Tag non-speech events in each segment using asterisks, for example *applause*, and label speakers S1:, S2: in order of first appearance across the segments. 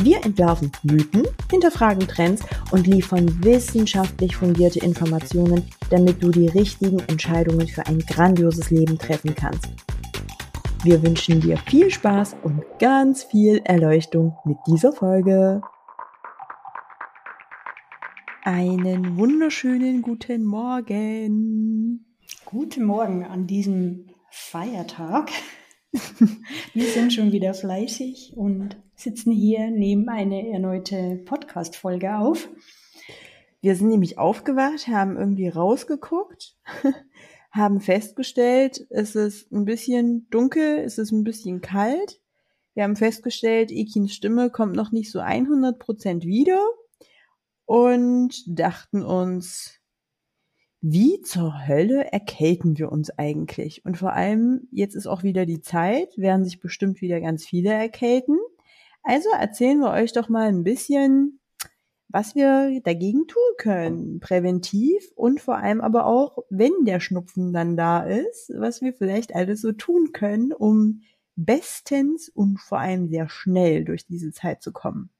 S1: Wir entwerfen Mythen, hinterfragen Trends und liefern wissenschaftlich fundierte Informationen, damit du die richtigen Entscheidungen für ein grandioses Leben treffen kannst. Wir wünschen dir viel Spaß und ganz viel Erleuchtung mit dieser Folge. Einen wunderschönen guten Morgen.
S2: Guten Morgen an diesem Feiertag. *laughs* Wir sind schon wieder fleißig und sitzen hier, nehmen eine erneute Podcast-Folge auf.
S1: Wir sind nämlich aufgewacht, haben irgendwie rausgeguckt *laughs* haben festgestellt, es ist ein bisschen dunkel, es ist ein bisschen kalt. Wir haben festgestellt, Ekins Stimme kommt noch nicht so 100 Prozent wieder und dachten uns, wie zur Hölle erkälten wir uns eigentlich? Und vor allem, jetzt ist auch wieder die Zeit, werden sich bestimmt wieder ganz viele erkälten. Also erzählen wir euch doch mal ein bisschen, was wir dagegen tun können, präventiv und vor allem aber auch, wenn der Schnupfen dann da ist, was wir vielleicht alles so tun können, um bestens und vor allem sehr schnell durch diese Zeit zu kommen.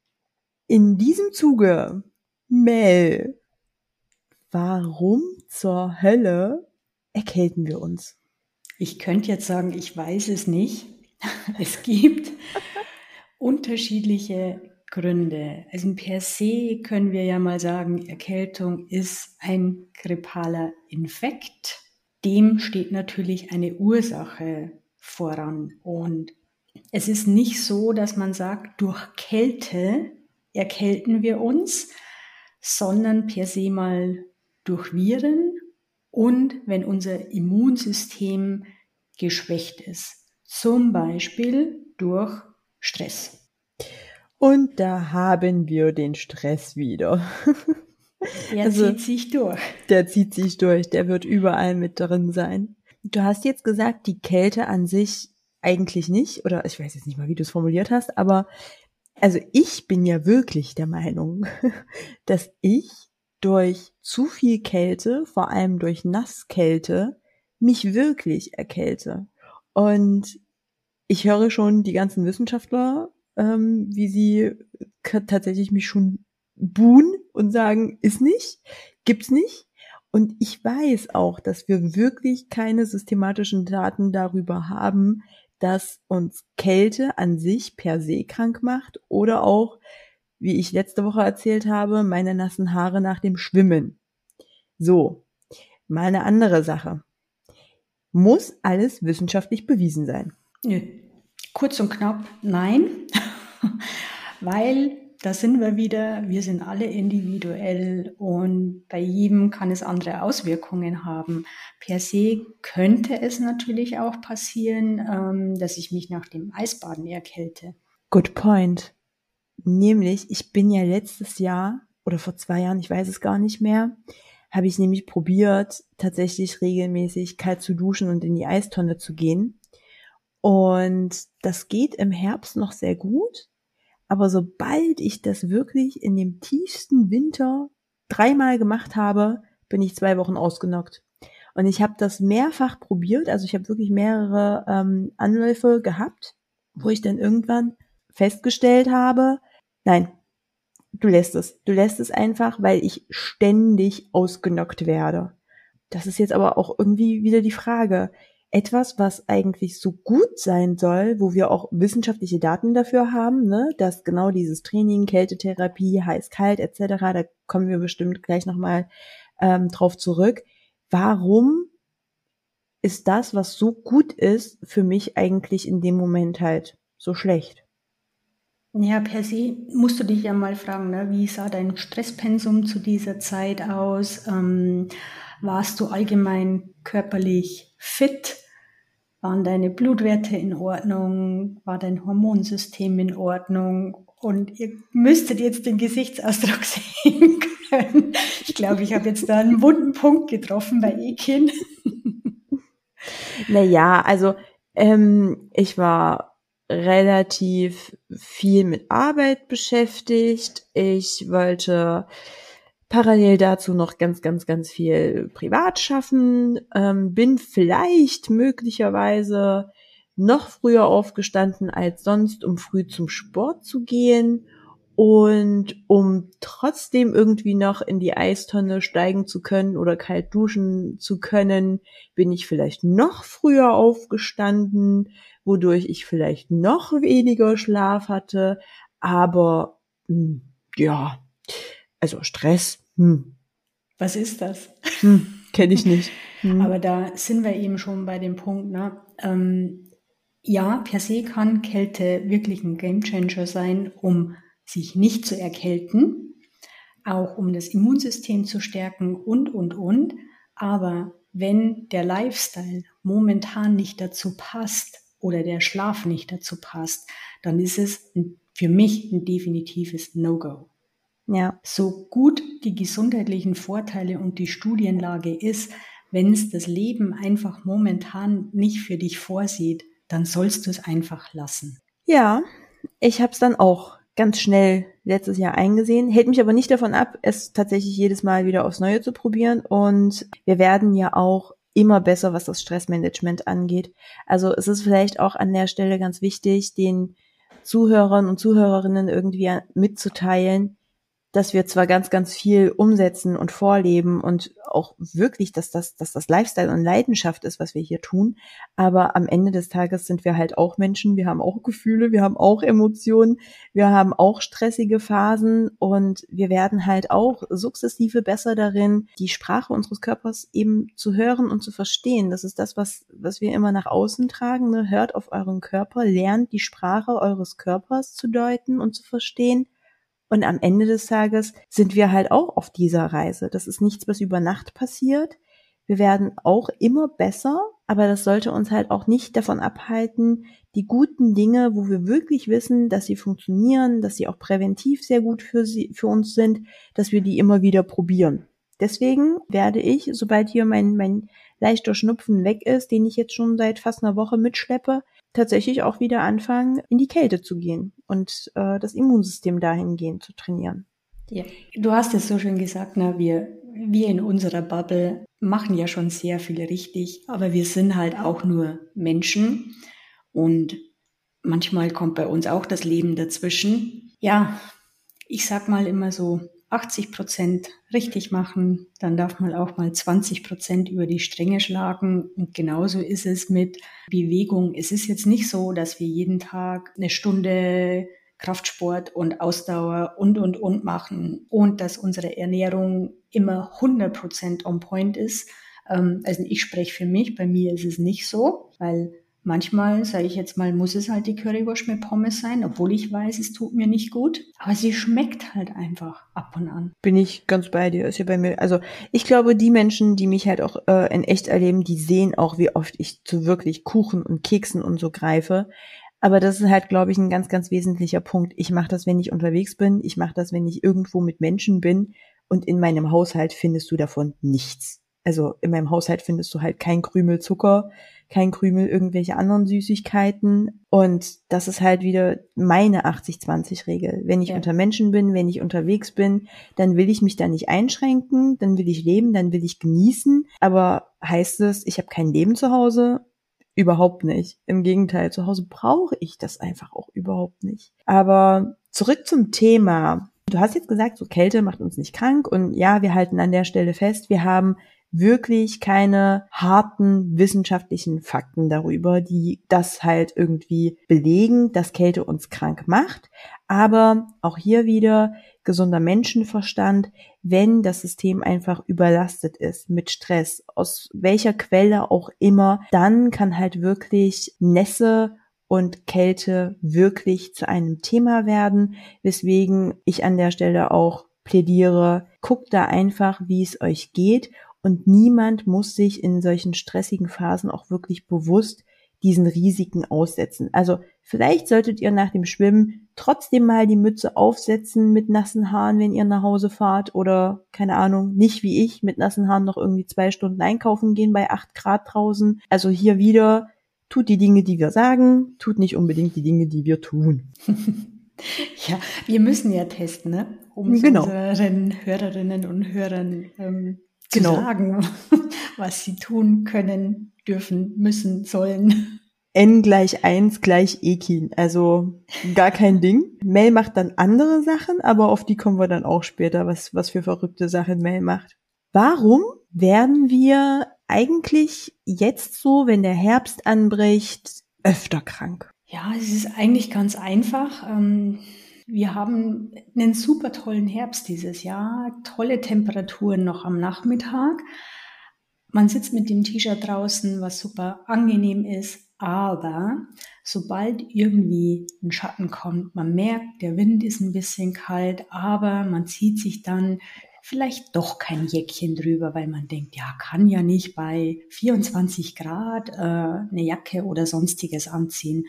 S1: In diesem Zuge, Mel, warum zur Hölle erkälten wir uns?
S2: Ich könnte jetzt sagen, ich weiß es nicht. *laughs* Es gibt unterschiedliche Gründe. Also per se können wir ja mal sagen, Erkältung ist ein grippaler Infekt. Dem steht natürlich eine Ursache voran. Und es ist nicht so, dass man sagt, durch Kälte erkälten wir uns, sondern per se mal durch Viren und wenn unser Immunsystem geschwächt ist. Zum Beispiel durch Stress.
S1: Und da haben wir den Stress wieder. *laughs*
S2: Der also, zieht sich durch.
S1: Der zieht sich durch, der wird überall mit drin sein. Du hast jetzt gesagt, die Kälte an sich eigentlich nicht, oder ich weiß jetzt nicht mal, wie du es formuliert hast, aber also ich bin ja wirklich der Meinung, *laughs* dass ich durch zu viel Kälte, vor allem durch Nasskälte, mich wirklich erkälte. Und ich höre schon die ganzen Wissenschaftler ähm, wie sie tatsächlich mich schon buhen und sagen, ist nicht, gibt's nicht. Und ich weiß auch, dass wir wirklich keine systematischen Daten darüber haben, dass uns Kälte an sich per se krank macht oder auch, wie ich letzte Woche erzählt habe, meine nassen Haare nach dem Schwimmen. So, mal eine andere Sache. Muss alles wissenschaftlich bewiesen sein?
S2: Nö. Kurz und knapp, nein. *laughs* weil da sind wir wieder, wir sind alle individuell und bei jedem kann es andere Auswirkungen haben. Per se könnte es natürlich auch passieren, ähm, dass ich mich nach dem Eisbaden erkälte.
S1: Good point. Nämlich, ich bin ja letztes Jahr oder vor zwei Jahren, ich weiß es gar nicht mehr, habe ich nämlich probiert, tatsächlich regelmäßig kalt zu duschen und in die Eistonne zu gehen. Und das geht im Herbst noch sehr gut. Aber sobald ich das wirklich in dem tiefsten Winter dreimal gemacht habe, bin ich zwei Wochen ausgenockt. Und ich habe das mehrfach probiert, also ich habe wirklich mehrere ähm, Anläufe gehabt, wo ich dann irgendwann festgestellt habe, nein, du lässt es. Du lässt es einfach, weil ich ständig ausgenockt werde. Das ist jetzt aber auch irgendwie wieder die Frage etwas, was eigentlich so gut sein soll, wo wir auch wissenschaftliche Daten dafür haben, ne, dass genau dieses Training, Kältetherapie, heiß-kalt etc., da kommen wir bestimmt gleich nochmal ähm, drauf zurück. Warum ist das, was so gut ist, für mich eigentlich in dem Moment halt so schlecht?
S2: Ja, per se musst du dich ja mal fragen, ne? wie sah dein Stresspensum zu dieser Zeit aus? Ähm, warst du allgemein körperlich fit? Waren deine Blutwerte in Ordnung? War dein Hormonsystem in Ordnung? Und ihr müsstet jetzt den Gesichtsausdruck *laughs* sehen können. Ich glaube, ich habe jetzt da einen wunden Punkt getroffen bei Ekin. *laughs*
S1: Naja, also ähm, ich war relativ viel mit Arbeit beschäftigt. Ich wollte parallel dazu noch ganz, ganz, ganz viel privat schaffen, ähm, bin vielleicht möglicherweise noch früher aufgestanden als sonst, um früh zum Sport zu gehen und um trotzdem irgendwie noch in die Eistonne steigen zu können oder kalt duschen zu können, bin ich vielleicht noch früher aufgestanden, wodurch ich vielleicht noch weniger Schlaf hatte. Aber mh, hm, ja, also Stress. Hm.
S2: Was ist das?
S1: Hm, Kenne ich nicht. *laughs*
S2: Hm. Aber da sind wir eben schon bei dem Punkt, ne? Ähm, ja, per se kann Kälte wirklich ein Gamechanger sein, um sich nicht zu erkälten, auch um das Immunsystem zu stärken und, und, und. Aber wenn der Lifestyle momentan nicht dazu passt oder der Schlaf nicht dazu passt, dann ist es für mich ein definitives No-Go. Ja. So gut die gesundheitlichen Vorteile und die Studienlage ist, wenn es das Leben einfach momentan nicht für dich vorsieht, dann sollst du es einfach lassen.
S1: Ja, ich habe es dann auch ganz schnell letztes Jahr eingesehen, hält mich aber nicht davon ab, es tatsächlich jedes Mal wieder aufs Neue zu probieren. Und wir werden ja auch immer besser, was das Stressmanagement angeht. Also es ist vielleicht auch an der Stelle ganz wichtig, den Zuhörern und Zuhörerinnen irgendwie mitzuteilen, dass wir zwar ganz, ganz viel umsetzen und vorleben und auch wirklich, dass das, dass das Lifestyle und Leidenschaft ist, was wir hier tun. Aber am Ende des Tages sind wir halt auch Menschen. Wir haben auch Gefühle, wir haben auch Emotionen, wir haben auch stressige Phasen und wir werden halt auch sukzessive besser darin, die Sprache unseres Körpers eben zu hören und zu verstehen. Das ist das, was, was wir immer nach außen tragen. Ne? Hört auf euren Körper, lernt die Sprache eures Körpers zu deuten und zu verstehen und am Ende des Tages sind wir halt auch auf dieser Reise. Das ist nichts, was über Nacht passiert. Wir werden auch immer besser, aber das sollte uns halt auch nicht davon abhalten, die guten Dinge, wo wir wirklich wissen, dass sie funktionieren, dass sie auch präventiv sehr gut für sie, für uns sind, dass wir die immer wieder probieren. Deswegen werde ich, sobald hier mein, mein leichter Schnupfen weg ist, den ich jetzt schon seit fast einer Woche mitschleppe, tatsächlich auch wieder anfangen, in die Kälte zu gehen und äh, das Immunsystem dahingehend zu trainieren.
S2: Ja, du hast es so schön gesagt, na, wir, wir in unserer Bubble machen ja schon sehr viel richtig, aber wir sind halt auch nur Menschen und manchmal kommt bei uns auch das Leben dazwischen. Ja, ich sag mal immer so, 80 Prozent richtig machen, dann darf man auch mal 20 Prozent über die Stränge schlagen. Und genauso ist es mit Bewegung. Es ist jetzt nicht so, dass wir jeden Tag eine Stunde Kraftsport und Ausdauer und, und, und machen und dass unsere Ernährung immer 100 Prozent on point ist. Ähm, also ich spreche für mich, bei mir ist es nicht so, weil Manchmal, sage ich jetzt mal, muss es halt die Currywurst mit Pommes sein, obwohl ich weiß, es tut mir nicht gut. Aber sie schmeckt halt einfach ab und an.
S1: Bin ich ganz bei dir. Ist ja bei mir. Also ich glaube, die Menschen, die mich halt auch äh, in echt erleben, die sehen auch, wie oft ich zu wirklich Kuchen und Keksen und so greife. Aber das ist halt, glaube ich, ein ganz, ganz wesentlicher Punkt. Ich mache das, wenn ich unterwegs bin. Ich mache das, wenn ich irgendwo mit Menschen bin. Und in meinem Haushalt findest du davon nichts. Also in meinem Haushalt findest du halt kein Krümel Zucker kein Krümel irgendwelche anderen Süßigkeiten. Und das ist halt wieder meine 80-20-Regel. Wenn ich ja. unter Menschen bin, wenn ich unterwegs bin, dann will ich mich da nicht einschränken, dann will ich leben, dann will ich genießen. Aber heißt es, ich habe kein Leben zu Hause? Überhaupt nicht. Im Gegenteil, zu Hause brauche ich das einfach auch überhaupt nicht. Aber zurück zum Thema. Du hast jetzt gesagt, so Kälte macht uns nicht krank und ja, wir halten an der Stelle fest, wir haben wirklich keine harten wissenschaftlichen Fakten darüber, die das halt irgendwie belegen, dass Kälte uns krank macht. Aber auch hier wieder gesunder Menschenverstand, wenn das System einfach überlastet ist mit Stress, aus welcher Quelle auch immer, dann kann halt wirklich Nässe und Kälte wirklich zu einem Thema werden, weswegen ich an der Stelle auch plädiere, guckt da einfach, wie es euch geht und niemand muss sich in solchen stressigen Phasen auch wirklich bewusst diesen Risiken aussetzen. Also vielleicht solltet ihr nach dem Schwimmen trotzdem mal die Mütze aufsetzen mit nassen Haaren, wenn ihr nach Hause fahrt oder keine Ahnung, nicht wie ich mit nassen Haaren noch irgendwie zwei Stunden einkaufen gehen bei acht Grad draußen. Also hier wieder, tut die Dinge, die wir sagen, tut nicht unbedingt die Dinge, die wir tun. *laughs*
S2: ja, wir müssen ja testen, ne? um genau. unseren Hörerinnen und Hörern ähm, zu genau. sagen, *laughs* was sie tun können, dürfen, müssen, sollen.
S1: N gleich eins gleich Ekin. Also gar kein *laughs* Ding. Mel macht dann andere Sachen, aber auf die kommen wir dann auch später, was, was für verrückte Sachen Mel macht. Warum werden wir eigentlich jetzt so, wenn der Herbst anbricht, öfter krank?
S2: Ja, es ist eigentlich ganz einfach. Ähm, wir haben einen super tollen Herbst dieses Jahr, tolle Temperaturen noch am Nachmittag. Man sitzt mit dem T-Shirt draußen, was super angenehm ist. Aber sobald irgendwie ein Schatten kommt, man merkt, der Wind ist ein bisschen kalt, aber man zieht sich dann vielleicht doch kein Jäckchen drüber, weil man denkt, ja, kann ja nicht bei 24 Grad äh, eine Jacke oder sonstiges anziehen.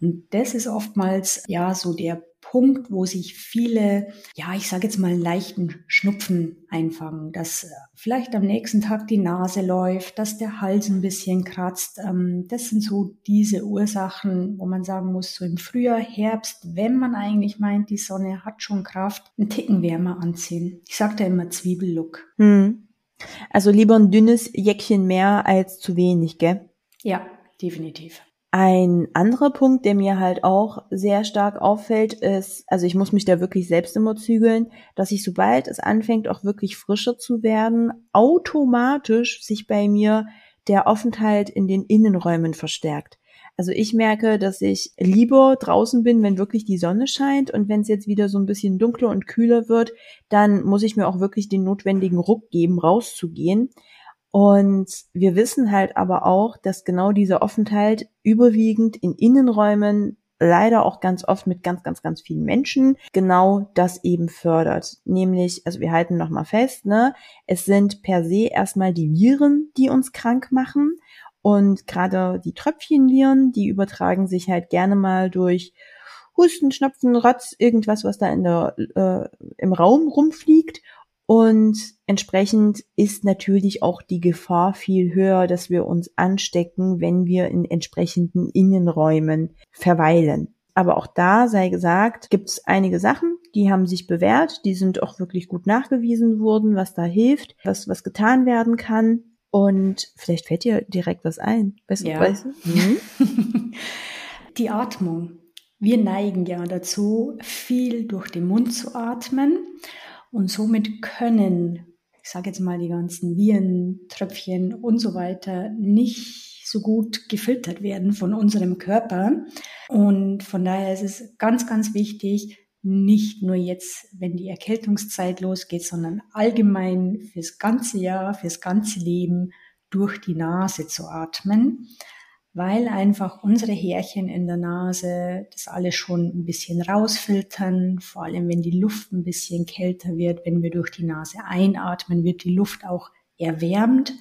S2: Und das ist oftmals ja so der Punkt, wo sich viele, ja, ich sage jetzt mal, leichten Schnupfen einfangen, dass äh, vielleicht am nächsten Tag die Nase läuft, dass der Hals ein bisschen kratzt. Ähm, das sind so diese Ursachen, wo man sagen muss, so im Frühjahr, Herbst, wenn man eigentlich meint, die Sonne hat schon Kraft, einen Ticken wärmer anziehen. Ich sage da immer Zwiebellook. Hm.
S1: Also lieber ein dünnes Jäckchen mehr als zu wenig, gell?
S2: Ja, definitiv.
S1: Ein anderer Punkt, der mir halt auch sehr stark auffällt, ist, also ich muss mich da wirklich selbst immer zügeln, dass ich, sobald es anfängt, auch wirklich frischer zu werden, automatisch sich bei mir der Aufenthalt in den Innenräumen verstärkt. Also ich merke, dass ich lieber draußen bin, wenn wirklich die Sonne scheint und wenn es jetzt wieder so ein bisschen dunkler und kühler wird, dann muss ich mir auch wirklich den notwendigen Ruck geben, rauszugehen. Und wir wissen halt aber auch, dass genau dieser Aufenthalt überwiegend in Innenräumen leider auch ganz oft mit ganz, ganz, ganz vielen Menschen genau das eben fördert. Nämlich, also wir halten nochmal fest, ne, es sind per se erstmal die Viren, die uns krank machen. Und gerade die Tröpfchenviren, die übertragen sich halt gerne mal durch Husten, Schnupfen, Rotz, irgendwas, was da in der, äh, im Raum rumfliegt. Und entsprechend ist natürlich auch die Gefahr viel höher, dass wir uns anstecken, wenn wir in entsprechenden Innenräumen verweilen. Aber auch da sei gesagt, gibt es einige Sachen, die haben sich bewährt, die sind auch wirklich gut nachgewiesen worden, was da hilft, was, was getan werden kann. Und vielleicht fällt dir direkt was ein.
S2: Weißt, ja. weißt du? Mhm. *laughs* Die Atmung. Wir neigen ja dazu, viel durch den Mund zu atmen. Und somit können, ich sage jetzt mal, die ganzen Viren, Tröpfchen und so weiter nicht so gut gefiltert werden von unserem Körper. Und von daher ist es ganz, ganz wichtig, nicht nur jetzt, wenn die Erkältungszeit losgeht, sondern allgemein fürs ganze Jahr, fürs ganze Leben durch die Nase zu atmen weil einfach unsere Härchen in der Nase das alles schon ein bisschen rausfiltern, vor allem wenn die Luft ein bisschen kälter wird, wenn wir durch die Nase einatmen, wird die Luft auch erwärmt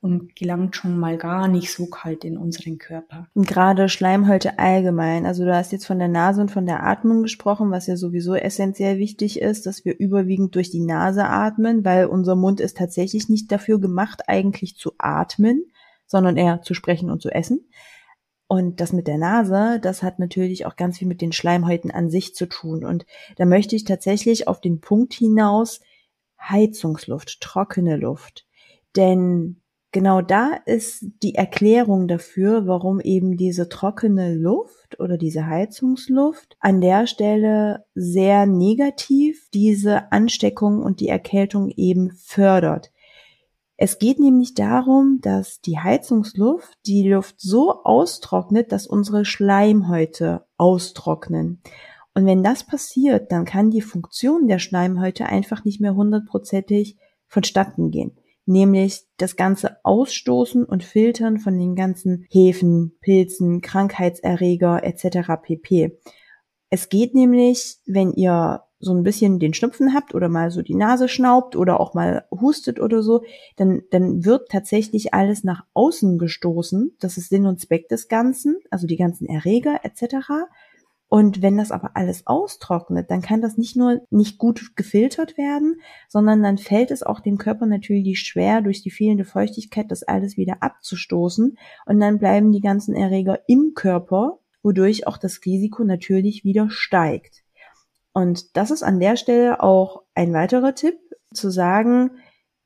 S2: und gelangt schon mal gar nicht so kalt in unseren Körper.
S1: Und gerade Schleimhäute allgemein. Also du hast jetzt von der Nase und von der Atmung gesprochen, was ja sowieso essentiell wichtig ist, dass wir überwiegend durch die Nase atmen, weil unser Mund ist tatsächlich nicht dafür gemacht, eigentlich zu atmen sondern eher zu sprechen und zu essen. Und das mit der Nase, das hat natürlich auch ganz viel mit den Schleimhäuten an sich zu tun. Und da möchte ich tatsächlich auf den Punkt hinaus Heizungsluft, trockene Luft. Denn genau da ist die Erklärung dafür, warum eben diese trockene Luft oder diese Heizungsluft an der Stelle sehr negativ diese Ansteckung und die Erkältung eben fördert. Es geht nämlich darum, dass die Heizungsluft die Luft so austrocknet, dass unsere Schleimhäute austrocknen. Und wenn das passiert, dann kann die Funktion der Schleimhäute einfach nicht mehr hundertprozentig vonstatten gehen. Nämlich das ganze Ausstoßen und Filtern von den ganzen Hefen, Pilzen, Krankheitserreger etc. pp. Es geht nämlich, wenn ihr so ein bisschen den Schnupfen habt oder mal so die Nase schnaubt oder auch mal hustet oder so, dann, dann wird tatsächlich alles nach außen gestoßen. Das ist Sinn und Zweck des Ganzen, also die ganzen Erreger etc. Und wenn das aber alles austrocknet, dann kann das nicht nur nicht gut gefiltert werden, sondern dann fällt es auch dem Körper natürlich schwer, durch die fehlende Feuchtigkeit das alles wieder abzustoßen. Und dann bleiben die ganzen Erreger im Körper, wodurch auch das Risiko natürlich wieder steigt. Und das ist an der Stelle auch ein weiterer Tipp, zu sagen,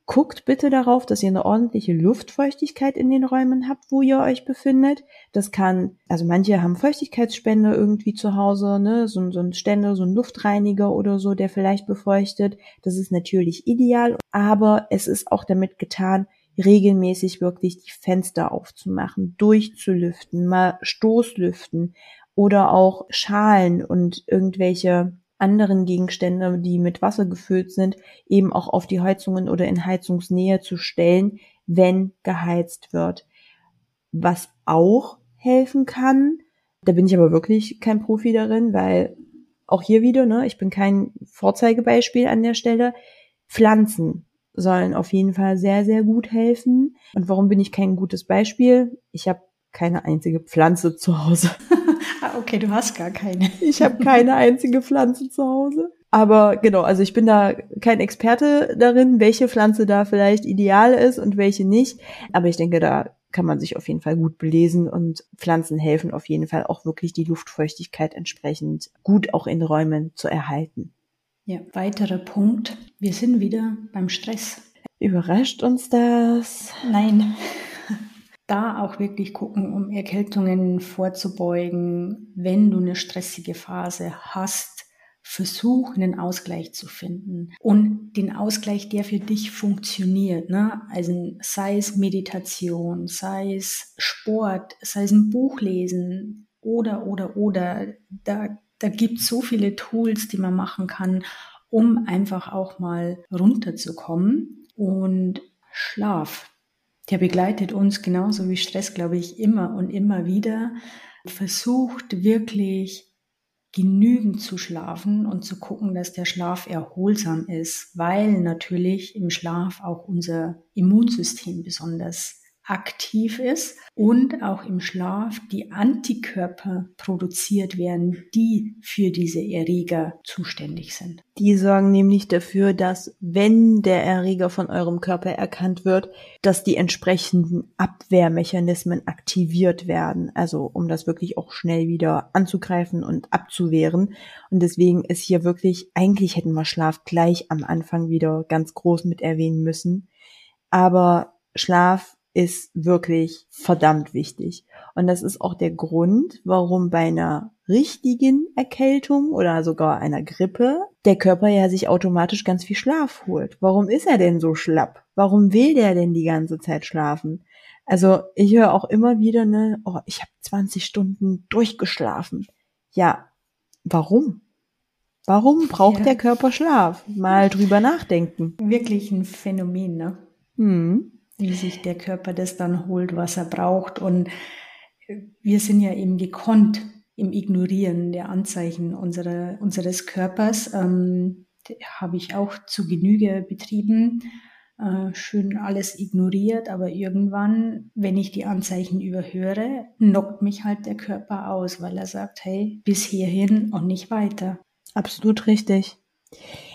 S1: Guckt bitte darauf, dass ihr eine ordentliche Luftfeuchtigkeit in den Räumen habt, wo ihr euch befindet. Das kann, also manche haben Feuchtigkeitsspender irgendwie zu Hause, ne, so, so ein Ständer, so ein Luftreiniger oder so, der vielleicht befeuchtet. Das ist natürlich ideal, aber es ist auch damit getan, regelmäßig wirklich die Fenster aufzumachen, durchzulüften, mal Stoßlüften oder auch Schalen und irgendwelche anderen Gegenstände, die mit Wasser gefüllt sind, eben auch auf die Heizungen oder in Heizungsnähe zu stellen, wenn geheizt wird. Was auch helfen kann, da bin ich aber wirklich kein Profi darin, weil auch hier wieder, ne, ich bin kein Vorzeigebeispiel an der Stelle. Pflanzen sollen auf jeden Fall sehr, sehr gut helfen. Und warum bin ich kein gutes Beispiel? Ich habe keine einzige Pflanze zu Hause. *laughs* *laughs*
S2: ah, okay, du hast gar keine.
S1: ich habe keine einzige Pflanze zu Hause. Aber genau, also ich bin da kein Experte darin, welche Pflanze da vielleicht ideal ist und welche nicht. Aber ich denke, da kann man sich auf jeden Fall gut belesen und Pflanzen helfen auf jeden Fall auch wirklich die Luftfeuchtigkeit entsprechend gut auch in Räumen zu erhalten.
S2: Ja, weiterer Punkt. Wir sind wieder beim Stress.
S1: Überrascht uns das?
S2: Nein da auch wirklich gucken, um Erkältungen vorzubeugen. Wenn du eine stressige Phase hast, versuch einen Ausgleich zu finden und den Ausgleich, der für dich funktioniert. Ne? Also sei es Meditation, sei es Sport, sei es ein Buch lesen oder, oder, oder. Da, da gibt es so viele Tools, die man machen kann, um einfach auch mal runterzukommen. Und Schlaf, der begleitet uns genauso wie Stress, glaube ich, immer und immer wieder. Versucht wirklich genügend zu schlafen und zu gucken, dass der Schlaf erholsam ist, weil natürlich im Schlaf auch unser Immunsystem besonders aktiv ist und auch im Schlaf die Antikörper produziert werden, die für diese Erreger zuständig sind.
S1: Die sorgen nämlich dafür, dass wenn der Erreger von eurem Körper erkannt wird, dass die entsprechenden Abwehrmechanismen aktiviert werden, also um das wirklich auch schnell wieder anzugreifen und abzuwehren. Und deswegen ist hier wirklich, eigentlich hätten wir Schlaf gleich am Anfang wieder ganz groß mit erwähnen müssen. Aber Schlaf ist wirklich verdammt wichtig. Und das ist auch der Grund, warum bei einer richtigen Erkältung oder sogar einer Grippe der Körper ja sich automatisch ganz viel Schlaf holt. Warum ist er denn so schlapp? Warum will der denn die ganze Zeit schlafen? Also ich höre auch immer wieder, ne, oh, ich habe 20 Stunden durchgeschlafen. Ja, warum? Warum braucht ja. der Körper Schlaf? Mal drüber nachdenken.
S2: Wirklich ein Phänomen, ne? Hm wie sich der Körper das dann holt, was er braucht. Und wir sind ja eben gekonnt im Ignorieren der Anzeichen unserer, unseres Körpers. Ähm, habe ich auch zu Genüge betrieben. Äh, schön alles ignoriert, aber irgendwann, wenn ich die Anzeichen überhöre, knockt mich halt der Körper aus, weil er sagt, hey, bis hierhin und nicht weiter.
S1: Absolut richtig.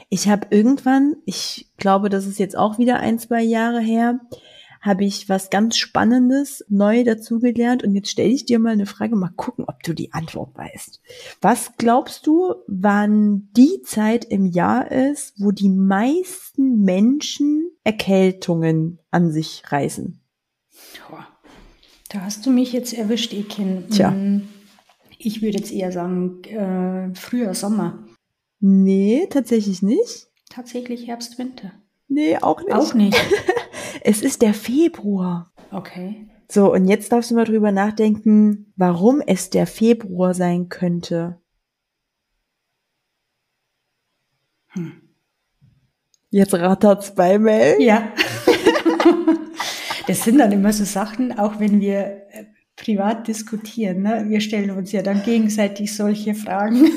S1: Ich habe irgendwann, ich glaube, das ist jetzt auch wieder ein, zwei Jahre her, habe ich was ganz Spannendes neu dazugelernt und jetzt stelle ich dir mal eine Frage, mal gucken, ob du die Antwort weißt. Was glaubst du, wann die Zeit im Jahr ist, wo die meisten Menschen Erkältungen an sich reißen?
S2: Da hast du mich jetzt erwischt, Ekin.
S1: Tja. Mm,
S2: ich würde jetzt eher sagen, äh, früher Sommer.
S1: Nee, tatsächlich nicht.
S2: Tatsächlich Herbst, Winter.
S1: Nee, auch nicht.
S2: Auch nicht. *laughs*
S1: Es ist der Februar.
S2: Okay.
S1: So, und jetzt darfst du mal drüber nachdenken, warum es der Februar sein könnte. Hm. Jetzt rattert's bei Mel.
S2: Ja. *laughs* das sind dann immer so Sachen, auch wenn wir äh, privat diskutieren. Ne? Wir stellen uns ja dann gegenseitig solche Fragen.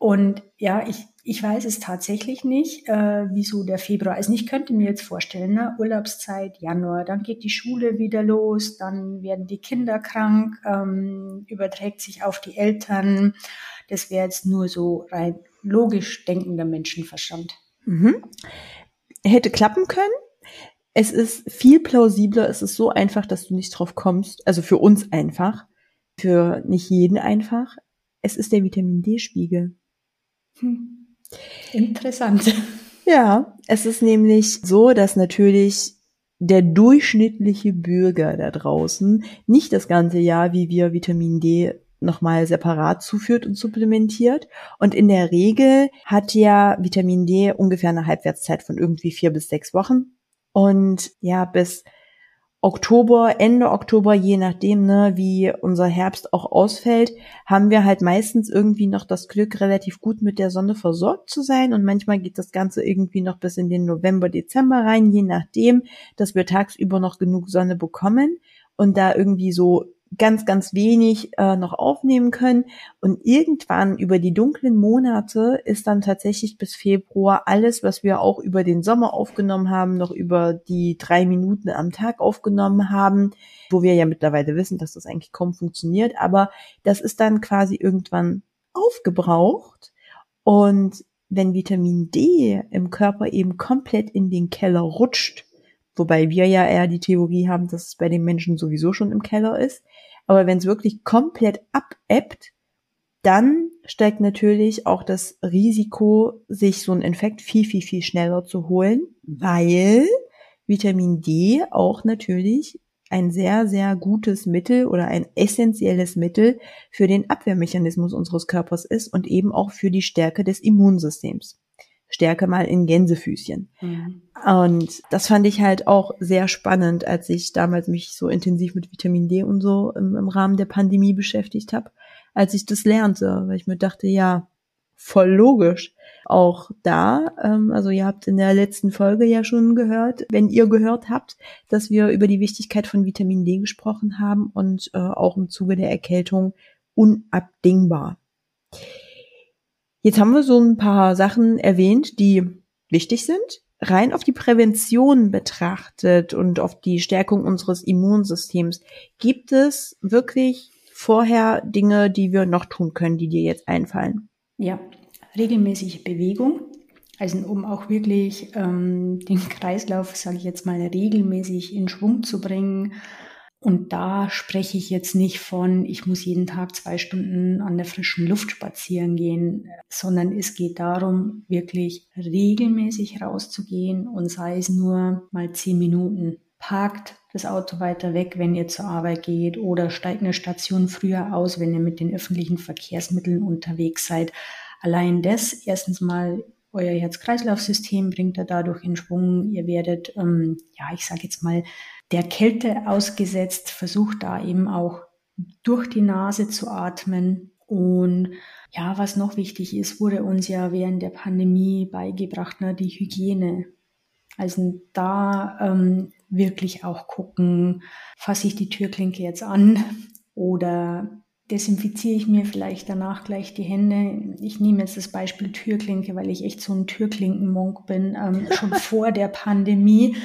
S2: Und ja, ich, ich weiß es tatsächlich nicht, äh, wieso der Februar ist. Also ich könnte mir jetzt vorstellen, ne, Urlaubszeit, Januar, dann geht die Schule wieder los, dann werden die Kinder krank, ähm, überträgt sich auf die Eltern. Das wäre jetzt nur so rein logisch denkender Menschenverstand.
S1: Mhm. Hätte klappen können. Es ist viel plausibler, es ist so einfach, dass du nicht drauf kommst. Also für uns einfach, für nicht jeden einfach. Es ist der Vitamin D-Spiegel.
S2: Hm. Interessant.
S1: Ja, es ist nämlich so, dass natürlich der durchschnittliche Bürger da draußen nicht das ganze Jahr, wie wir Vitamin D nochmal separat zuführt und supplementiert. Und in der Regel hat ja Vitamin D ungefähr eine Halbwertszeit von irgendwie vier bis sechs Wochen. Und ja, bis Oktober, Ende Oktober, je nachdem, ne, wie unser Herbst auch ausfällt, haben wir halt meistens irgendwie noch das Glück, relativ gut mit der Sonne versorgt zu sein. Und manchmal geht das Ganze irgendwie noch bis in den November, Dezember rein, je nachdem, dass wir tagsüber noch genug Sonne bekommen und da irgendwie so ganz, ganz wenig äh, noch aufnehmen können. Und irgendwann über die dunklen Monate ist dann tatsächlich bis Februar alles, was wir auch über den Sommer aufgenommen haben, noch über die drei Minuten am Tag aufgenommen haben, wo wir ja mittlerweile wissen, dass das eigentlich kaum funktioniert. Aber das ist dann quasi irgendwann aufgebraucht. Und wenn Vitamin D im Körper eben komplett in den Keller rutscht, wobei wir ja eher die Theorie haben, dass es bei den Menschen sowieso schon im Keller ist. Aber wenn es wirklich komplett abebbt, dann steigt natürlich auch das Risiko, sich so einen Infekt viel, viel, viel schneller zu holen, weil Vitamin D auch natürlich ein sehr, sehr gutes Mittel oder ein essentielles Mittel für den Abwehrmechanismus unseres Körpers ist und eben auch für die Stärke des Immunsystems. Stärke mal in Gänsefüßchen. Mhm. Und das fand ich halt auch sehr spannend, als ich damals mich so intensiv mit Vitamin D und so im, im Rahmen der Pandemie beschäftigt habe, als ich das lernte, weil ich mir dachte, ja, voll logisch. Auch da, ähm, also ihr habt in der letzten Folge ja schon gehört, wenn ihr gehört habt, dass wir über die Wichtigkeit von Vitamin D gesprochen haben und äh, auch im Zuge der Erkältung unabdingbar. Jetzt haben wir so ein paar Sachen erwähnt, die wichtig sind. Rein auf die Prävention betrachtet und auf die Stärkung unseres Immunsystems. Gibt es wirklich vorher Dinge, die wir noch tun können, die dir jetzt einfallen?
S2: Ja, regelmäßige Bewegung. Also um auch wirklich ähm, den Kreislauf, sage ich jetzt mal, regelmäßig in Schwung zu bringen, und da spreche ich jetzt nicht von, ich muss jeden Tag zwei Stunden an der frischen Luft spazieren gehen, sondern es geht darum, wirklich regelmäßig rauszugehen und sei es nur mal zehn Minuten. Parkt das Auto weiter weg, wenn ihr zur Arbeit geht oder steigt eine Station früher aus, wenn ihr mit den öffentlichen Verkehrsmitteln unterwegs seid. Allein das, erstens mal euer Herz-Kreislauf-System bringt er dadurch in Schwung. Ihr werdet, ähm, ja, ich sage jetzt mal, der Kälte ausgesetzt, versucht da eben auch durch die Nase zu atmen. Und ja, was noch wichtig ist, wurde uns ja während der Pandemie beigebracht, ne, die Hygiene. Also da ähm, wirklich auch gucken, fasse ich die Türklinke jetzt an oder desinfiziere ich mir vielleicht danach gleich die Hände. Ich nehme jetzt das Beispiel Türklinke, weil ich echt so ein Türklinkenmonk bin, ähm, schon *laughs* vor der Pandemie.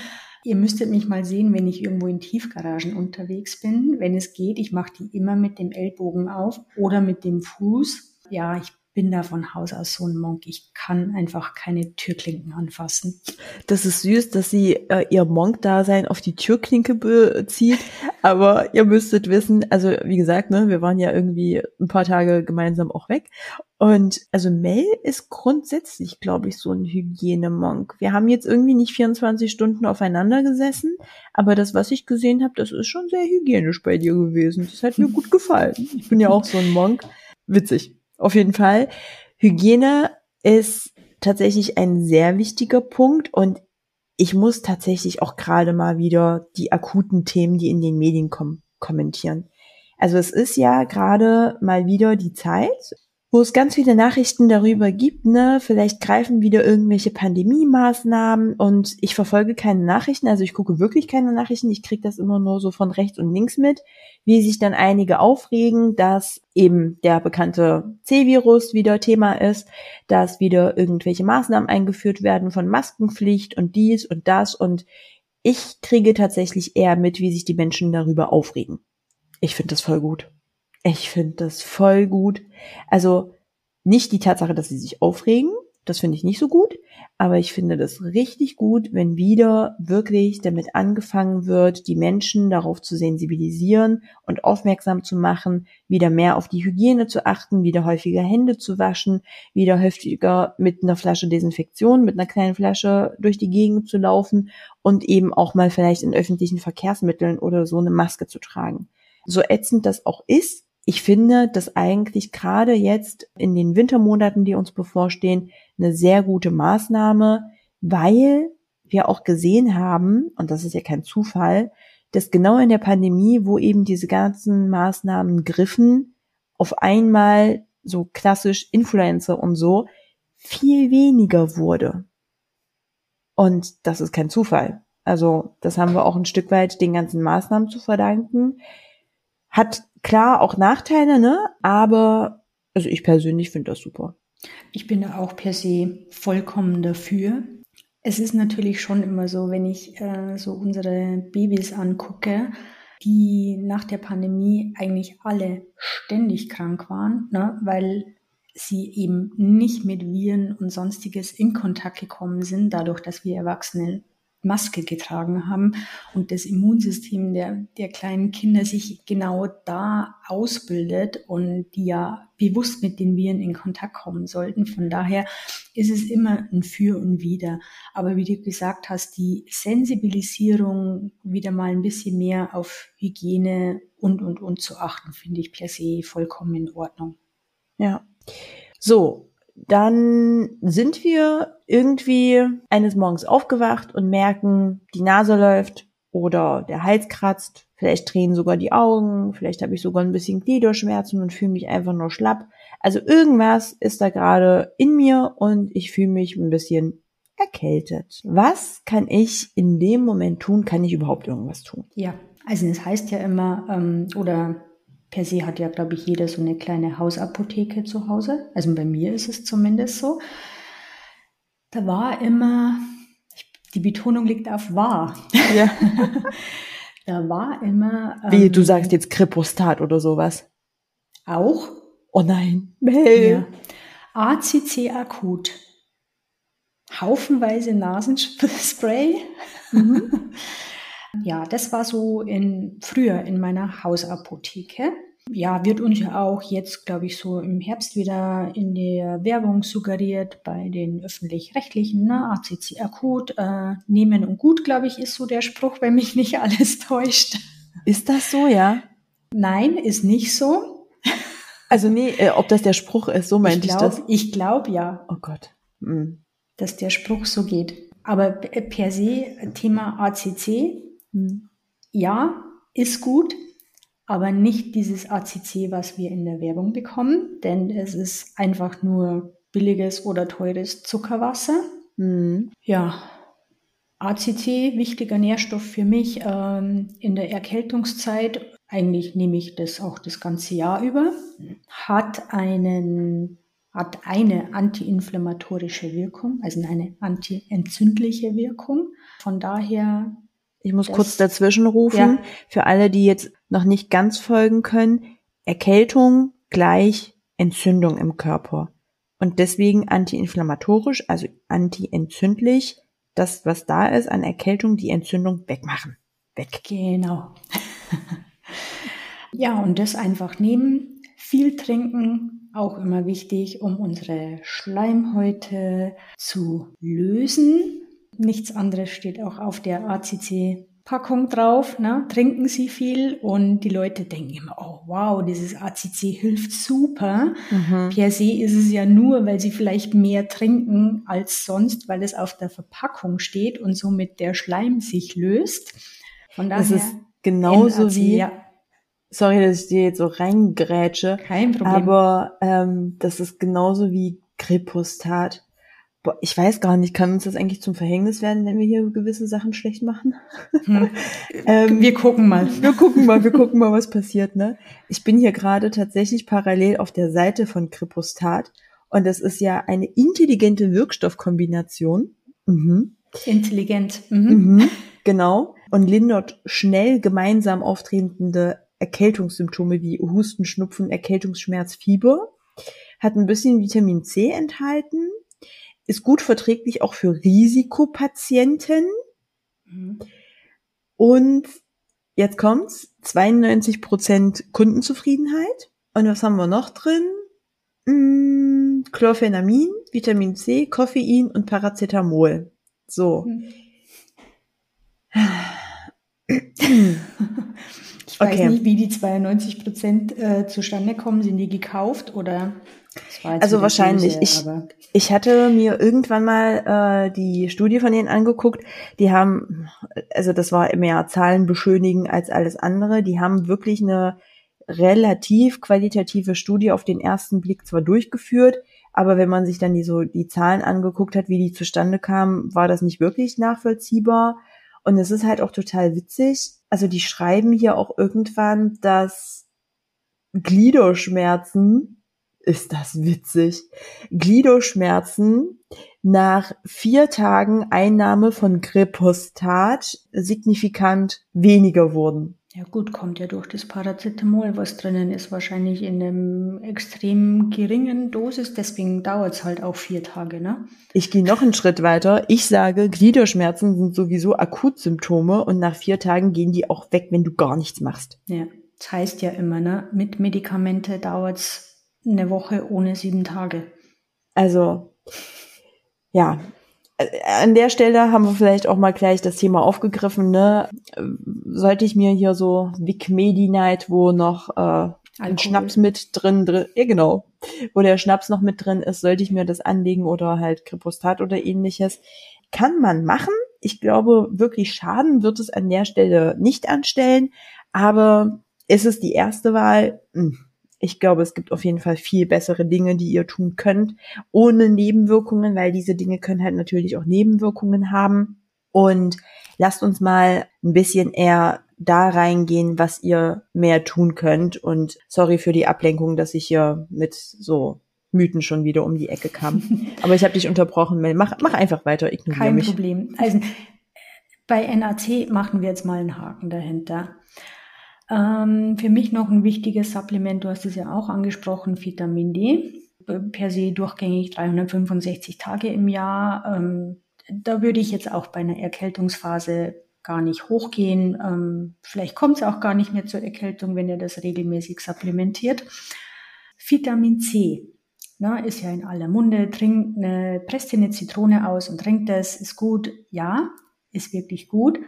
S2: Ihr müsstet mich mal sehen, wenn ich irgendwo in Tiefgaragen unterwegs bin. Wenn es geht, ich mache die immer mit dem Ellbogen auf oder mit dem Fuß. Ja, ich bin da von Haus aus so ein Monk. Ich kann einfach keine Türklinken anfassen.
S1: Das ist süß, dass sie äh, ihr Monk-Dasein auf die Türklinke bezieht. *laughs* Aber ihr müsstet wissen, also wie gesagt, ne, wir waren ja irgendwie ein paar Tage gemeinsam auch weg. Und also Mel ist grundsätzlich, glaube ich, so ein Hygienemonk. Wir haben jetzt irgendwie nicht 24 Stunden aufeinander gesessen, aber das, was ich gesehen habe, das ist schon sehr hygienisch bei dir gewesen. Das hat mir gut gefallen. Ich bin ja auch so ein Monk. Witzig. Auf jeden Fall. Hygiene ist tatsächlich ein sehr wichtiger Punkt und ich muss tatsächlich auch gerade mal wieder die akuten Themen, die in den Medien kommen, kommentieren. Also es ist ja gerade mal wieder die Zeit, wo es ganz viele Nachrichten darüber gibt, ne, vielleicht greifen wieder irgendwelche Pandemie-Maßnahmen und ich verfolge keine Nachrichten, also ich gucke wirklich keine Nachrichten, ich kriege das immer nur so von rechts und links mit, wie sich dann einige aufregen, dass eben der bekannte C-Virus wieder Thema ist, dass wieder irgendwelche Maßnahmen eingeführt werden von Maskenpflicht und dies und das und ich kriege tatsächlich eher mit, wie sich die Menschen darüber aufregen. Ich finde das voll gut. Ich finde das voll gut. Also nicht die Tatsache, dass sie sich aufregen, das finde ich nicht so gut, aber ich finde das richtig gut, wenn wieder wirklich damit angefangen wird, die Menschen darauf zu sensibilisieren und aufmerksam zu machen, wieder mehr auf die Hygiene zu achten, wieder häufiger Hände zu waschen, wieder häufiger mit einer Flasche Desinfektion, mit einer kleinen Flasche durch die Gegend zu laufen und eben auch mal vielleicht in öffentlichen Verkehrsmitteln oder so eine Maske zu tragen. So ätzend das auch ist, ich finde, dass eigentlich gerade jetzt in den Wintermonaten, die uns bevorstehen, eine sehr gute Maßnahme, weil wir auch gesehen haben, und das ist ja kein Zufall, dass genau in der Pandemie, wo eben diese ganzen Maßnahmen griffen, auf einmal so klassisch Influencer und so viel weniger wurde. Und das ist kein Zufall. Also das haben wir auch ein Stück weit den ganzen Maßnahmen zu verdanken. Hat klar auch Nachteile, ne? Aber also ich persönlich finde das super.
S2: Ich bin da auch per se vollkommen dafür. Es ist natürlich schon immer so, wenn ich äh, so unsere Babys angucke, die nach der Pandemie eigentlich alle ständig krank waren, ne? weil sie eben nicht mit Viren und sonstiges in Kontakt gekommen sind, dadurch, dass wir Erwachsene Maske getragen haben und das Immunsystem der, der kleinen Kinder sich genau da ausbildet und die ja bewusst mit den Viren in Kontakt kommen sollten. Von daher ist es immer ein Für und Wider. Aber wie du gesagt hast, die Sensibilisierung wieder mal ein bisschen mehr auf Hygiene und, und, und zu achten, finde ich per se vollkommen in Ordnung.
S1: Ja. So, dann sind wir irgendwie eines Morgens aufgewacht und merken, die Nase läuft oder der Hals kratzt, vielleicht drehen sogar die Augen, vielleicht habe ich sogar ein bisschen Gliederschmerzen und fühle mich einfach nur schlapp. Also irgendwas ist da gerade in mir und ich fühle mich ein bisschen erkältet. Was kann ich in dem Moment tun? Kann ich überhaupt irgendwas tun?
S2: Ja, also es heißt ja immer, ähm, oder per se hat ja, glaube ich, jeder so eine kleine Hausapotheke zu Hause. Also bei mir ist es zumindest so. Da war immer, die Betonung liegt auf war. Ja. *laughs* da war immer.
S1: Ähm, Wie, du ähm, sagst jetzt Kripostat oder sowas.
S2: Auch.
S1: Oh nein, Mel.
S2: Ja. ACC akut. Haufenweise Nasenspray. Mhm. *laughs* Ja, das war so in, früher in meiner Hausapotheke. Ja, wird uns ja auch jetzt, glaube ich, so im Herbst wieder in der Werbung suggeriert bei den öffentlich-rechtlichen, ne? ACC akut, äh, nehmen und gut, glaube ich, ist so der Spruch, wenn mich nicht alles *laughs* täuscht.
S1: Ist das so, ja?
S2: Nein, ist nicht so.
S1: Also nee, äh, ob das der Spruch ist, so meinte ich,
S2: glaub,
S1: ich das.
S2: Ich glaube ja.
S1: Oh Gott. Mhm.
S2: Dass der Spruch so geht. Aber per se Thema ACC, mhm. ja, ist gut, aber nicht dieses ACC, was wir in der Werbung bekommen, denn es ist einfach nur billiges oder teures Zuckerwasser. Mhm. Ja, ACC, wichtiger Nährstoff für mich ähm, in der Erkältungszeit. Eigentlich nehme ich das auch das ganze Jahr über. Hat einen hat eine antiinflammatorische Wirkung, also eine antientzündliche Wirkung. Von daher
S1: ich muss das, kurz dazwischen rufen. Ja. Für alle, die jetzt noch nicht ganz folgen können. Erkältung gleich Entzündung im Körper. Und deswegen antiinflammatorisch, also antientzündlich, das, was da ist an Erkältung, die Entzündung wegmachen. Weg.
S2: Genau. *laughs* ja, und das einfach nehmen. Viel trinken, auch immer wichtig, um unsere Schleimhäute zu lösen. Nichts anderes steht auch auf der ACC Packung drauf, ne? trinken sie viel und die Leute denken immer, oh wow, dieses ACC hilft super. Mhm. Per se ist es ja nur, weil sie vielleicht mehr trinken als sonst, weil es auf der Verpackung steht und somit der Schleim sich löst.
S1: Von daher. Das ist genauso NAC, wie, ja. sorry, dass ich dir jetzt so reingrätsche.
S2: Kein Problem.
S1: Aber ähm, das ist genauso wie Kripostat. Boah, ich weiß gar nicht, kann uns das eigentlich zum Verhängnis werden, wenn wir hier gewisse Sachen schlecht machen?
S2: Hm. *laughs* ähm, wir gucken mal.
S1: Wir gucken mal, wir gucken mal, was passiert, ne? Ich bin hier gerade tatsächlich parallel auf der Seite von Kripostat und das ist ja eine intelligente Wirkstoffkombination.
S2: Mhm. Intelligent.
S1: Mhm. Mhm, genau. Und lindert schnell gemeinsam auftretende Erkältungssymptome wie Husten, Schnupfen, Erkältungsschmerz, Fieber. Hat ein bisschen Vitamin C enthalten ist gut verträglich auch für Risikopatienten. Mhm. Und jetzt kommt's, 92 Prozent Kundenzufriedenheit. Und was haben wir noch drin? Hm, Chlorphenamin, Vitamin C, Koffein und Paracetamol. So. Mhm.
S2: Ich weiß okay. nicht, wie die 92 Prozent äh, zustande kommen. Sind die gekauft oder?
S1: Also wahrscheinlich. Ich, ich hatte mir irgendwann mal äh, die Studie von denen angeguckt. Die haben, also das war mehr Zahlen beschönigen als alles andere. Die haben wirklich eine relativ qualitative Studie auf den ersten Blick zwar durchgeführt, aber wenn man sich dann die so die Zahlen angeguckt hat, wie die zustande kamen, war das nicht wirklich nachvollziehbar. Und es ist halt auch total witzig. Also die schreiben hier auch irgendwann, dass Gliederschmerzen ist das witzig. Gliederschmerzen nach vier Tagen Einnahme von Gripostat signifikant weniger wurden.
S2: Ja gut, kommt ja durch das Paracetamol, was drinnen ist, wahrscheinlich in einem extrem geringen Dosis, deswegen dauert es halt auch vier Tage, ne?
S1: Ich gehe noch einen Schritt weiter. Ich sage, Gliederschmerzen sind sowieso Akutsymptome und nach vier Tagen gehen die auch weg, wenn du gar nichts machst.
S2: Ja, das heißt ja immer, ne? Mit Medikamente dauert es eine Woche ohne sieben Tage.
S1: Also, ja. An der Stelle haben wir vielleicht auch mal gleich das Thema aufgegriffen, ne? Sollte ich mir hier so Vic Medi Night, wo noch äh, ein Schnaps mit drin, drin, ja genau, wo der Schnaps noch mit drin ist, sollte ich mir das anlegen oder halt Kripostat oder ähnliches. Kann man machen. Ich glaube, wirklich Schaden wird es an der Stelle nicht anstellen, aber ist es die erste Wahl? Hm ich glaube, es gibt auf jeden Fall viel bessere Dinge, die ihr tun könnt, ohne Nebenwirkungen, weil diese Dinge können halt natürlich auch Nebenwirkungen haben. Und lasst uns mal ein bisschen eher da reingehen, was ihr mehr tun könnt. Und sorry für die Ablenkung, dass ich hier mit so Mythen schon wieder um die Ecke kam. *laughs* Aber ich habe dich unterbrochen. Mach, mach einfach weiter,
S2: ignoriere Kein mich. Problem. Also bei NAC machen wir jetzt mal einen Haken dahinter. Ähm, für mich noch ein wichtiges Supplement, du hast es ja auch angesprochen, Vitamin D. Per se durchgängig 365 Tage im Jahr. Ähm, da würde ich jetzt auch bei einer Erkältungsphase gar nicht hochgehen. Ähm, vielleicht kommt es auch gar nicht mehr zur Erkältung, wenn ihr das regelmäßig supplementiert. Vitamin C na, ist ja in aller Munde. Trinkt eine, presst eine Zitrone aus und trinkt das. Ist gut. Ja, ist wirklich gut.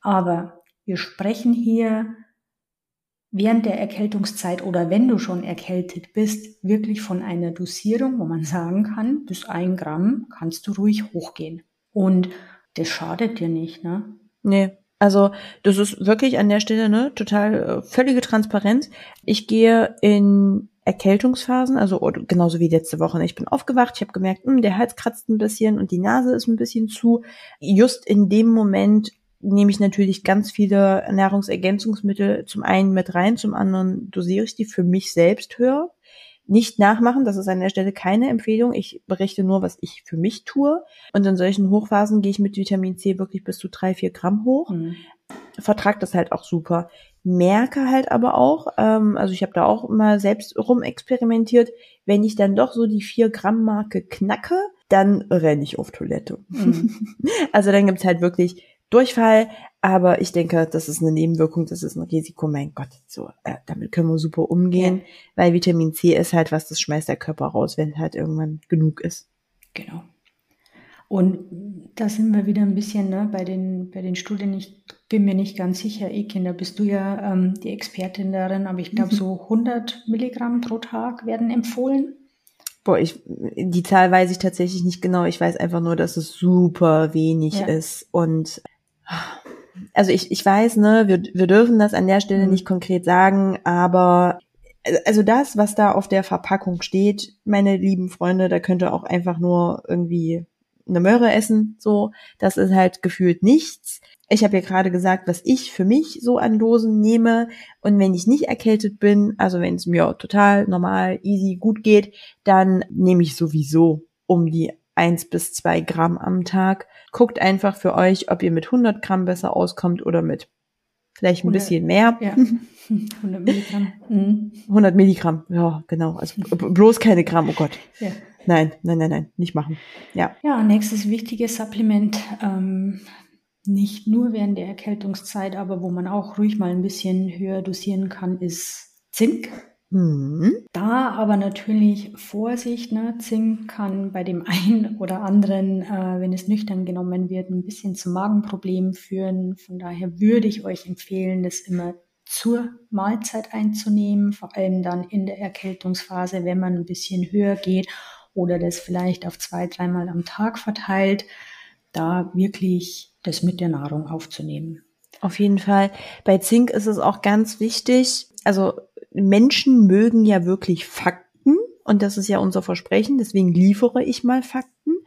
S2: Aber wir sprechen hier während der Erkältungszeit oder wenn du schon erkältet bist, wirklich von einer Dosierung, wo man *laughs* sagen kann, bis ein Gramm kannst du ruhig hochgehen. Und das schadet dir nicht, ne?
S1: Nee. Also das ist wirklich an der Stelle ne total äh, völlige Transparenz. Ich gehe in Erkältungsphasen, also genauso wie letzte Woche. Ich bin aufgewacht, ich habe gemerkt, mh, hm, der Hals kratzt ein bisschen und die Nase ist ein bisschen zu. Just in dem Moment nehme ich natürlich ganz viele Nahrungsergänzungsmittel zum einen mit rein, zum anderen dosiere ich die für mich selbst höher. Nicht nachmachen, das ist an der Stelle keine Empfehlung. Ich berichte nur, was ich für mich tue. Und in solchen Hochphasen gehe ich mit Vitamin C wirklich bis zu drei, vier Gramm hoch. Mhm. Vertrag das halt auch super. Merke halt aber auch, ähm, also ich habe da auch mal selbst rumexperimentiert, wenn ich dann doch so die vier Gramm Marke knacke, dann renne ich auf Toilette. Mhm. *laughs* also dann gibt's halt wirklich Durchfall, aber ich denke, das ist eine Nebenwirkung, das ist ein Risiko, mein Gott, so, äh, damit können wir super umgehen, ja. weil Vitamin C ist halt was, das schmeißt der Körper raus, wenn halt irgendwann genug ist.
S2: Genau. Und da sind wir wieder ein bisschen ne, bei, den, bei den Studien. Ich bin mir nicht ganz sicher, Ekin, da bist du ja ähm, die Expertin darin, aber ich glaube, mhm. so 100 Milligramm pro Tag werden empfohlen.
S1: Boah, ich, die Zahl weiß ich tatsächlich nicht genau. Ich weiß einfach nur, dass es super wenig ja. ist. Und Also ich, ich weiß, ne, wir, wir dürfen das an der Stelle mhm. nicht konkret sagen, aber also das, was da auf der Verpackung steht, meine lieben Freunde, da könnte auch einfach nur irgendwie eine Möhre essen, so. Das ist halt gefühlt nichts. Ich habe ja gerade gesagt, was ich für mich so an Dosen nehme. Und wenn ich nicht erkältet bin, also wenn es mir total normal, easy, gut geht, dann nehme ich sowieso um die eins bis zwei Gramm am Tag. Guckt einfach für euch, ob ihr mit 100 Gramm besser auskommt oder mit vielleicht ein 100, bisschen mehr. Ja. *laughs* 100 Milligramm. 100 mhm. Milligramm, ja, genau. Also bloß keine Gramm, oh Gott. Ja. Nein, nein, nein, nein, nicht machen. Ja.
S2: Ja, nächstes wichtiges Supplement, ähm, nicht nur während der Erkältungszeit, aber wo man auch ruhig mal ein bisschen höher dosieren kann, ist Zink. Mhm. Da aber natürlich Vorsicht, ne? Zink kann bei dem *laughs* einen oder anderen, äh, wenn es nüchtern genommen wird, ein bisschen zu Magenproblemen führen. Von daher würde ich euch empfehlen, das immer zur Mahlzeit einzunehmen, vor allem dann in der Erkältungsphase, wenn man ein bisschen höher geht oder das vielleicht auf zwei, dreimal am Tag verteilt, da wirklich das mit der Nahrung aufzunehmen.
S1: Auf jeden Fall. Bei Zink ist es auch ganz wichtig, also Menschen mögen ja wirklich Fakten und das ist ja unser Versprechen, deswegen liefere ich mal Fakten.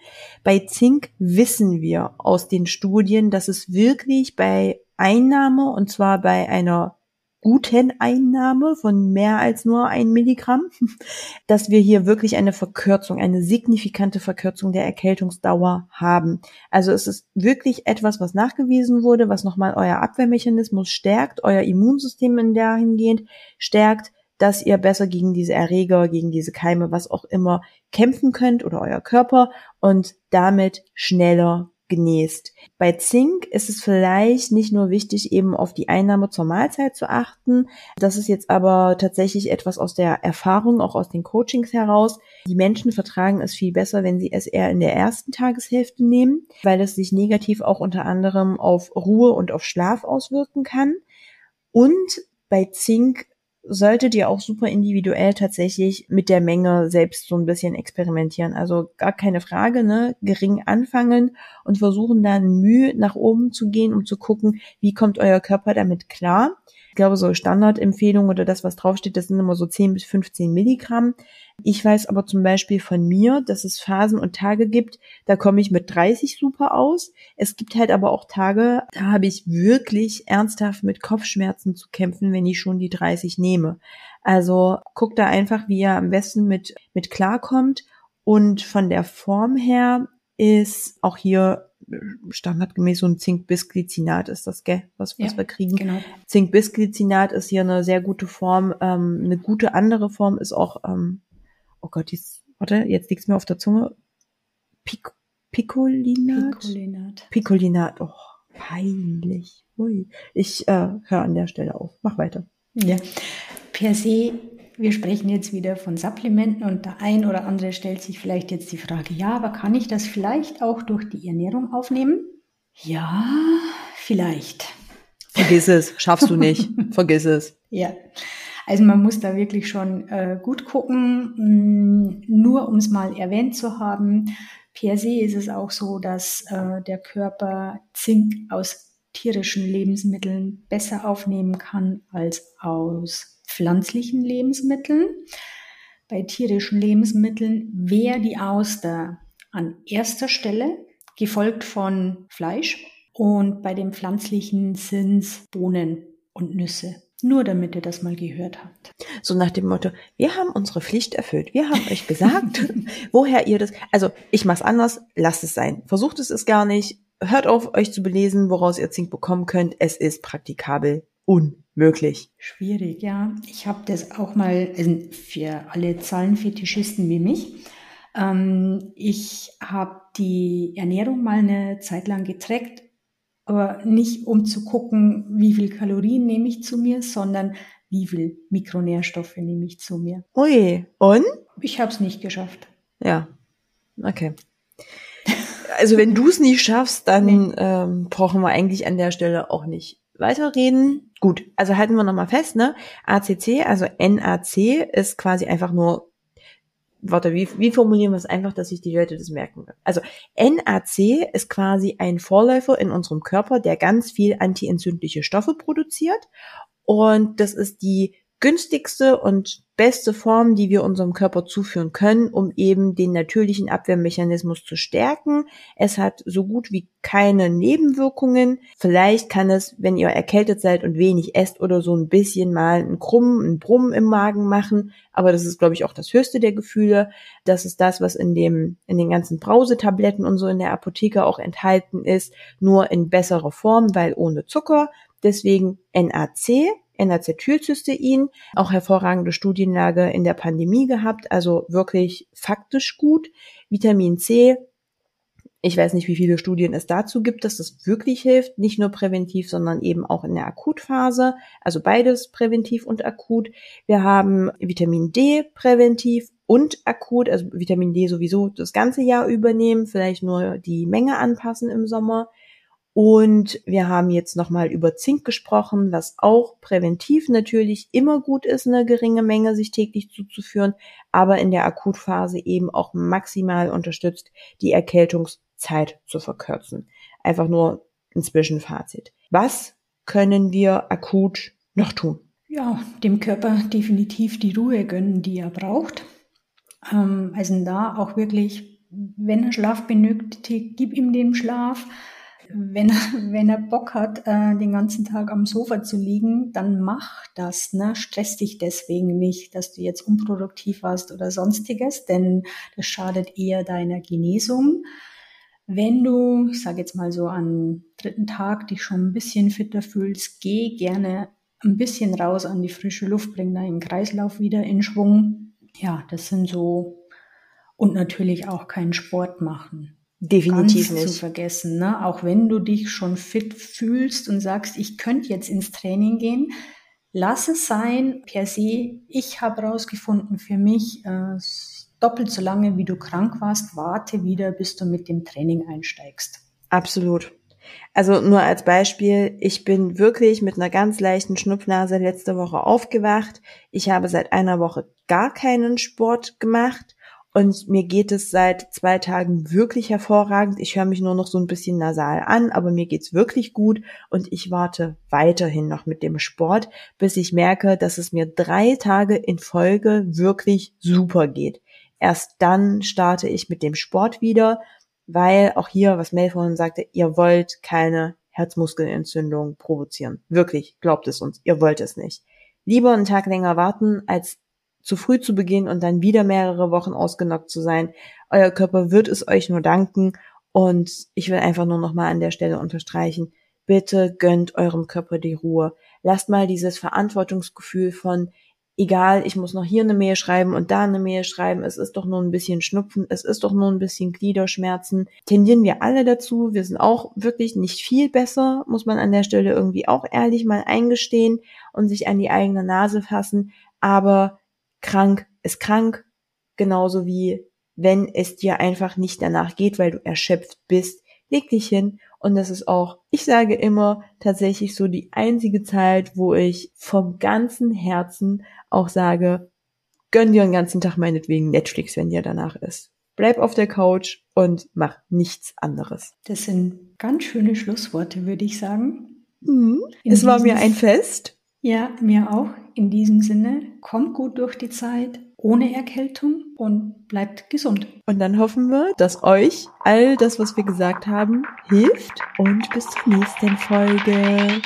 S1: Bei Zink wissen wir aus den Studien, dass es wirklich bei Einnahme und zwar bei einer guten Einnahme von mehr als nur ein Milligramm, *laughs* dass wir hier wirklich eine Verkürzung, eine signifikante Verkürzung der Erkältungsdauer haben. Also es ist wirklich etwas, was nachgewiesen wurde, was nochmal euer Abwehrmechanismus stärkt, euer Immunsystem in dahingehend stärkt, dass ihr besser gegen diese Erreger, gegen diese Keime, was auch immer kämpfen könnt oder euer Körper und damit schneller genäst. Bei Zink ist es vielleicht nicht nur wichtig, eben auf die Einnahme zur Mahlzeit zu achten. Das ist jetzt aber tatsächlich etwas aus der Erfahrung, auch aus den Coachings heraus. Die Menschen vertragen es viel besser, wenn sie es eher in der ersten Tageshälfte nehmen, weil es sich negativ auch unter anderem auf Ruhe und auf Schlaf auswirken kann. Und bei Zink solltet ihr auch super individuell tatsächlich mit der Menge selbst so ein bisschen experimentieren. Also gar keine Frage, ne? Gering anfangen und versuchen dann Mühe nach oben zu gehen, um zu gucken, wie kommt euer Körper damit klar. Ich glaube, so Standardempfehlungen oder das, was draufsteht, das sind immer so 10 bis 15 Milligramm. Ich weiß aber zum Beispiel von mir, dass es Phasen und Tage gibt, da komme ich mit 30 super aus. Es gibt halt aber auch Tage, da habe ich wirklich ernsthaft mit Kopfschmerzen zu kämpfen, wenn ich schon die 30 nehme. Also guckt da einfach, wie ihr am besten mit, mit klarkommt. Und von der Form her ist auch hier standardgemäß so ein Zinkbisglycinat ist das, gell, was, was ja, wir kriegen. Genau. Zinkbisglycinat ist hier eine sehr gute Form. Ähm, eine gute andere Form ist auch, ähm, oh Gott, dies, warte, jetzt liegt's mir auf der Zunge. Pic Picolinat? Picolinat. Picolinat, oh, peinlich. Ui. Ich äh, höre an der Stelle auf. Mach weiter.
S2: Ja. Per se wir sprechen jetzt wieder von Supplementen und der ein oder andere stellt sich vielleicht jetzt die Frage, ja, aber kann ich das vielleicht auch durch die Ernährung aufnehmen? Ja, vielleicht.
S1: Vergiss es, schaffst du nicht. *laughs* Vergiss es.
S2: Ja. Also man muss da wirklich schon äh, gut gucken. Mm, nur um es mal erwähnt zu haben, per se ist es auch so, dass äh, der Körper Zink aus tierischen Lebensmitteln besser aufnehmen kann als aus pflanzlichen Lebensmitteln. Bei tierischen Lebensmitteln wäre die Auster an erster Stelle, gefolgt von Fleisch. Und bei den pflanzlichen sind es Bohnen und Nüsse. Nur damit ihr das mal gehört habt.
S1: So nach dem Motto, wir haben unsere Pflicht erfüllt. Wir haben euch gesagt, *laughs* woher ihr das. Also ich mach's anders, lasst es sein. Versucht es es gar nicht. Hört auf, euch zu belesen, woraus ihr Zink bekommen könnt. Es ist praktikabel unmöglich.
S2: Schwierig, ja. Ich habe das auch mal also für alle Zahlenfetischisten wie mich. Ähm, ich habe die Ernährung mal eine Zeit lang getrackt, aber nicht um zu gucken, wie viel Kalorien nehme ich zu mir, sondern wie viel Mikronährstoffe nehme ich zu mir.
S1: Ui, und?
S2: Ich habe es nicht geschafft.
S1: Ja, okay. Also wenn du es nicht schaffst, dann nee. ähm, brauchen wir eigentlich an der Stelle auch nicht weiterreden. Gut, also halten wir nochmal fest, ne? ACC, also NAC ist quasi einfach nur warte, wie, wie formulieren wir es einfach, dass sich die Leute das merken? Also NAC ist quasi ein Vorläufer in unserem Körper, der ganz viel antientzündliche Stoffe produziert. Und das ist die günstigste und beste Form, die wir unserem Körper zuführen können, um eben den natürlichen Abwehrmechanismus zu stärken. Es hat so gut wie keine Nebenwirkungen. Vielleicht kann es, wenn ihr erkältet seid und wenig esst oder so ein bisschen mal ein Krumm, ein Brummen im Magen machen. Aber das ist, glaube ich, auch das höchste der Gefühle. Das ist das, was in dem, in den ganzen Brausetabletten und so in der Apotheke auch enthalten ist. Nur in besserer Form, weil ohne Zucker. Deswegen NAC N-Acetylcystein, auch hervorragende Studienlage in der Pandemie gehabt, also wirklich faktisch gut. Vitamin C, ich weiß nicht, wie viele Studien es dazu gibt, dass das wirklich hilft, nicht nur präventiv, sondern eben auch in der Akutphase, also beides präventiv und akut. Wir haben Vitamin D präventiv und akut, also Vitamin D sowieso das ganze Jahr übernehmen, vielleicht nur die Menge anpassen im Sommer. Und wir haben jetzt nochmal über Zink gesprochen, was auch präventiv natürlich immer gut ist, eine geringe Menge sich täglich zuzuführen, aber in der Akutphase eben auch maximal unterstützt, die Erkältungszeit zu verkürzen. Einfach nur ein Zwischenfazit. Was können wir akut noch tun?
S2: Ja, dem Körper definitiv die Ruhe gönnen, die er braucht. Ähm, also da auch wirklich, wenn er Schlaf benötigt, gib ihm den Schlaf wenn er, *laughs* wenn er Bock hat, äh, den ganzen Tag am Sofa zu liegen, dann mach das. Ne? Stress dich deswegen nicht, dass du jetzt unproduktiv warst oder sonstiges, denn das schadet eher deiner Genesung. Wenn du, ich sage jetzt mal so, am dritten Tag dich schon ein bisschen fitter fühlst, geh gerne ein bisschen raus an die frische Luft, bring deinen Kreislauf wieder in Schwung. Ja, das sind so und natürlich auch keinen Sport machen.
S1: Definitiv
S2: ganz
S1: nicht.
S2: zu vergessen. Ne? Auch wenn du dich schon fit fühlst und sagst, ich könnte jetzt ins Training gehen, lass es sein. Per se, ich habe herausgefunden für mich, äh, doppelt so lange wie du krank warst, warte wieder, bis du mit dem Training einsteigst.
S1: Absolut. Also nur als Beispiel, ich bin wirklich mit einer ganz leichten Schnupfnase letzte Woche aufgewacht. Ich habe seit einer Woche gar keinen Sport gemacht und mir geht es seit zwei Tagen wirklich hervorragend. Ich höre mich nur noch so ein bisschen nasal an, aber mir geht's wirklich gut und ich warte weiterhin noch mit dem Sport, bis ich merke, dass es mir drei Tage in Folge wirklich super geht. Erst dann starte ich mit dem Sport wieder, weil auch hier, was Mel vorhin sagte, ihr wollt keine Herzmuskelentzündung provozieren. Wirklich, glaubt es uns, ihr wollt es nicht. Lieber einen Tag länger warten, als zu früh zu beginnen und dann wieder mehrere Wochen ausgenockt zu sein. Euer Körper wird es euch nur danken und ich will einfach nur noch mal an der Stelle unterstreichen, bitte gönnt eurem Körper die Ruhe. Lasst mal dieses Verantwortungsgefühl von egal, ich muss noch hier eine Mail schreiben und da eine Mail schreiben, es ist doch nur ein bisschen Schnupfen, es ist doch nur ein bisschen Gliederschmerzen. Tendieren wir alle dazu, wir sind auch wirklich nicht viel besser, muss man an der Stelle irgendwie auch ehrlich mal eingestehen und sich an die eigene Nase fassen, aber krank ist krank, genauso wie wenn es dir einfach nicht danach geht, weil du erschöpft bist, leg dich hin und das ist auch, ich sage immer, tatsächlich so die einzige Zeit, wo ich vom ganzen Herzen auch sage, gönn dir den ganzen Tag meinetwegen Netflix, wenn dir danach ist. Bleib auf der Couch und mach nichts anderes.
S2: Das sind ganz schöne Schlussworte, würde ich sagen.
S1: Mhm. Es war mir ein Fest.
S2: Ja, mir auch. In diesem Sinne, kommt gut durch die Zeit, ohne Erkältung und bleibt gesund.
S1: Und dann hoffen wir, dass euch all das, was wir gesagt haben, hilft und bis zur nächsten Folge.